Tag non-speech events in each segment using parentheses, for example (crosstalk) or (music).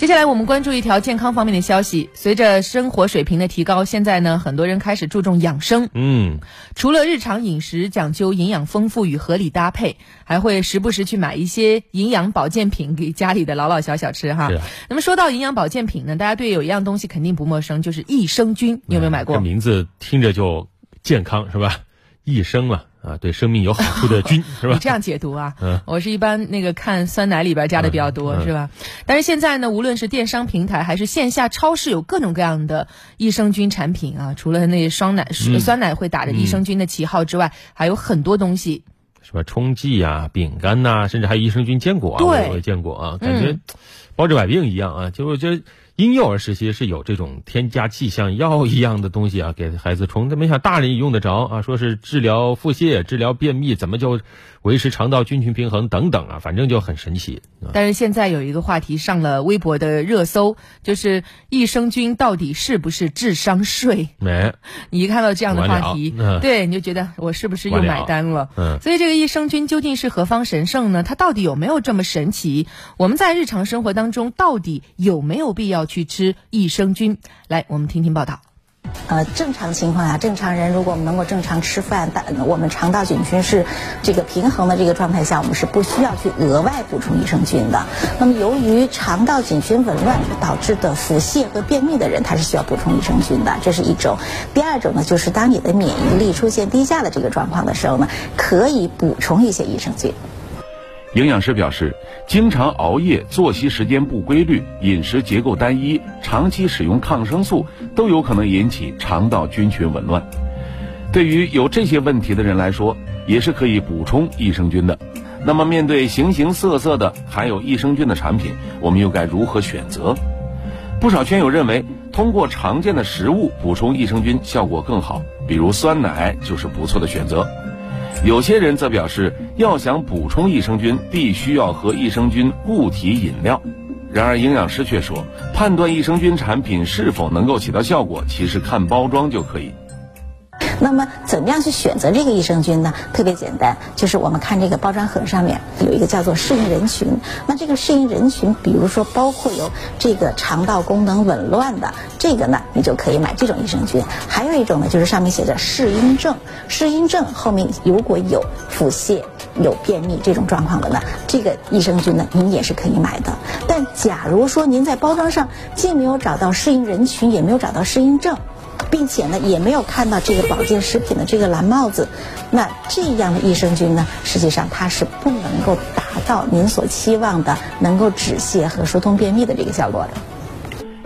接下来我们关注一条健康方面的消息。随着生活水平的提高，现在呢，很多人开始注重养生。嗯，除了日常饮食讲究营养丰富与合理搭配，还会时不时去买一些营养保健品给家里的老老小小吃哈。那么说到营养保健品呢，大家对有一样东西肯定不陌生，就是益生菌。你有没有买过？这名字听着就健康是吧？益生嘛。啊，对生命有好处的 (laughs) 菌是吧？你这样解读啊？嗯，我是一般那个看酸奶里边加的比较多是吧？但是现在呢，无论是电商平台还是线下超市，有各种各样的益生菌产品啊。除了那双奶、酸奶会打着益生菌的旗号之外，还有很多东西，什么冲剂啊、饼干呐，甚至还有益生菌坚果啊，我也见过啊，感觉包治百病一样啊。就我觉得。婴幼儿时期是有这种添加剂像药一样的东西啊，给孩子冲，但没想大人也用得着啊，说是治疗腹泻、治疗便秘，怎么就维持肠道菌群平衡等等啊，反正就很神奇。但是现在有一个话题上了微博的热搜，就是益生菌到底是不是智商税？没，你一看到这样的话题，对，你就觉得我是不是又买单了？嗯，所以这个益生菌究竟是何方神圣呢？它到底有没有这么神奇？我们在日常生活当中到底有没有必要？去吃益生菌，来，我们听听报道。呃，正常情况下，正常人如果我们能够正常吃饭，但我们肠道菌群是这个平衡的这个状态下，我们是不需要去额外补充益生菌的。那么，由于肠道菌群紊乱导致的腹泻和便秘的人，他是需要补充益生菌的，这是一种。第二种呢，就是当你的免疫力出现低下的这个状况的时候呢，可以补充一些益生菌。营养师表示，经常熬夜、作息时间不规律、饮食结构单一、长期使用抗生素，都有可能引起肠道菌群紊乱。对于有这些问题的人来说，也是可以补充益生菌的。那么，面对形形色色的含有益生菌的产品，我们又该如何选择？不少圈友认为，通过常见的食物补充益生菌效果更好，比如酸奶就是不错的选择。有些人则表示，要想补充益生菌，必须要喝益生菌固体饮料。然而，营养师却说，判断益生菌产品是否能够起到效果，其实看包装就可以。那么，怎么样去选择这个益生菌呢？特别简单，就是我们看这个包装盒上面有一个叫做适应人群。那这个适应人群，比如说包括有这个肠道功能紊乱的，这个呢，你就可以买这种益生菌。还有一种呢，就是上面写着适应症，适应症后面如果有腹泻、有便秘这种状况的呢，这个益生菌呢，您也是可以买的。但假如说您在包装上既没有找到适应人群，也没有找到适应症。并且呢，也没有看到这个保健食品的这个蓝帽子，那这样的益生菌呢，实际上它是不能够达到您所期望的能够止泻和疏通便秘的这个效果的。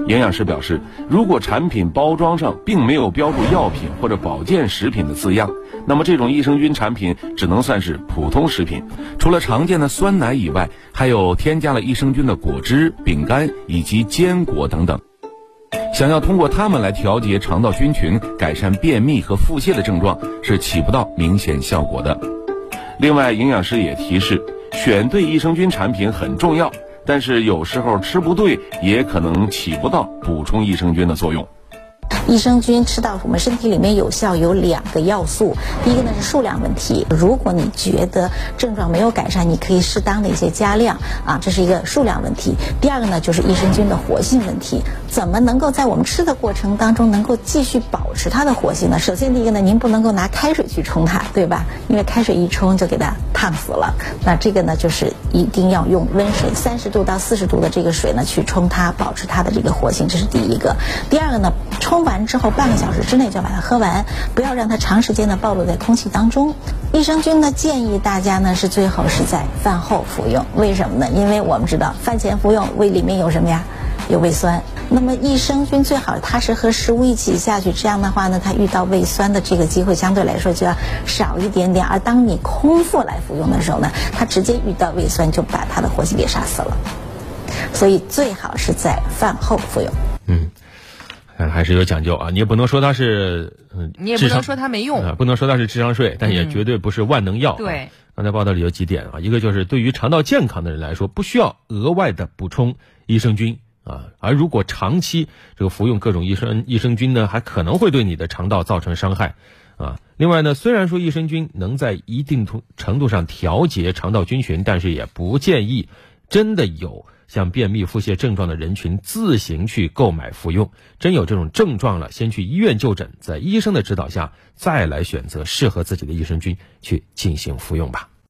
营养师表示，如果产品包装上并没有标注药品或者保健食品的字样，那么这种益生菌产品只能算是普通食品。除了常见的酸奶以外，还有添加了益生菌的果汁、饼干以及坚果等等。想要通过它们来调节肠道菌群、改善便秘和腹泻的症状，是起不到明显效果的。另外，营养师也提示，选对益生菌产品很重要，但是有时候吃不对，也可能起不到补充益生菌的作用。益生菌吃到我们身体里面有效有两个要素，第一个呢是数量问题。如果你觉得症状没有改善，你可以适当的一些加量啊，这是一个数量问题。第二个呢就是益生菌的活性问题，怎么能够在我们吃的过程当中能够继续保持它的活性呢？首先第一个呢，您不能够拿开水去冲它，对吧？因为开水一冲就给它烫死了。那这个呢就是一定要用温水，三十度到四十度的这个水呢去冲它，保持它的这个活性，这是第一个。第二个呢，冲完。之后半个小时之内就把它喝完，不要让它长时间的暴露在空气当中。益生菌呢，建议大家呢是最好是在饭后服用。为什么呢？因为我们知道饭前服用胃里面有什么呀？有胃酸。那么益生菌最好它是和食物一起下去，这样的话呢，它遇到胃酸的这个机会相对来说就要少一点点。而当你空腹来服用的时候呢，它直接遇到胃酸就把它的活性给杀死了。所以最好是在饭后服用。嗯。还是有讲究啊，你也不能说它是，嗯，你也不能说它没用啊，不能说它是智商税，但也绝对不是万能药。对，刚才报道里有几点啊，一个就是对于肠道健康的人来说，不需要额外的补充益生菌啊，而如果长期这个服用各种益生益生菌呢，还可能会对你的肠道造成伤害啊。另外呢，虽然说益生菌能在一定程度上调节肠道菌群，但是也不建议真的有像便秘、腹泻症状的人群自行去购买服用。真有这种症状了，先去医院就诊，在医生的指导下再来选择适合自己的益生菌去进行服用吧。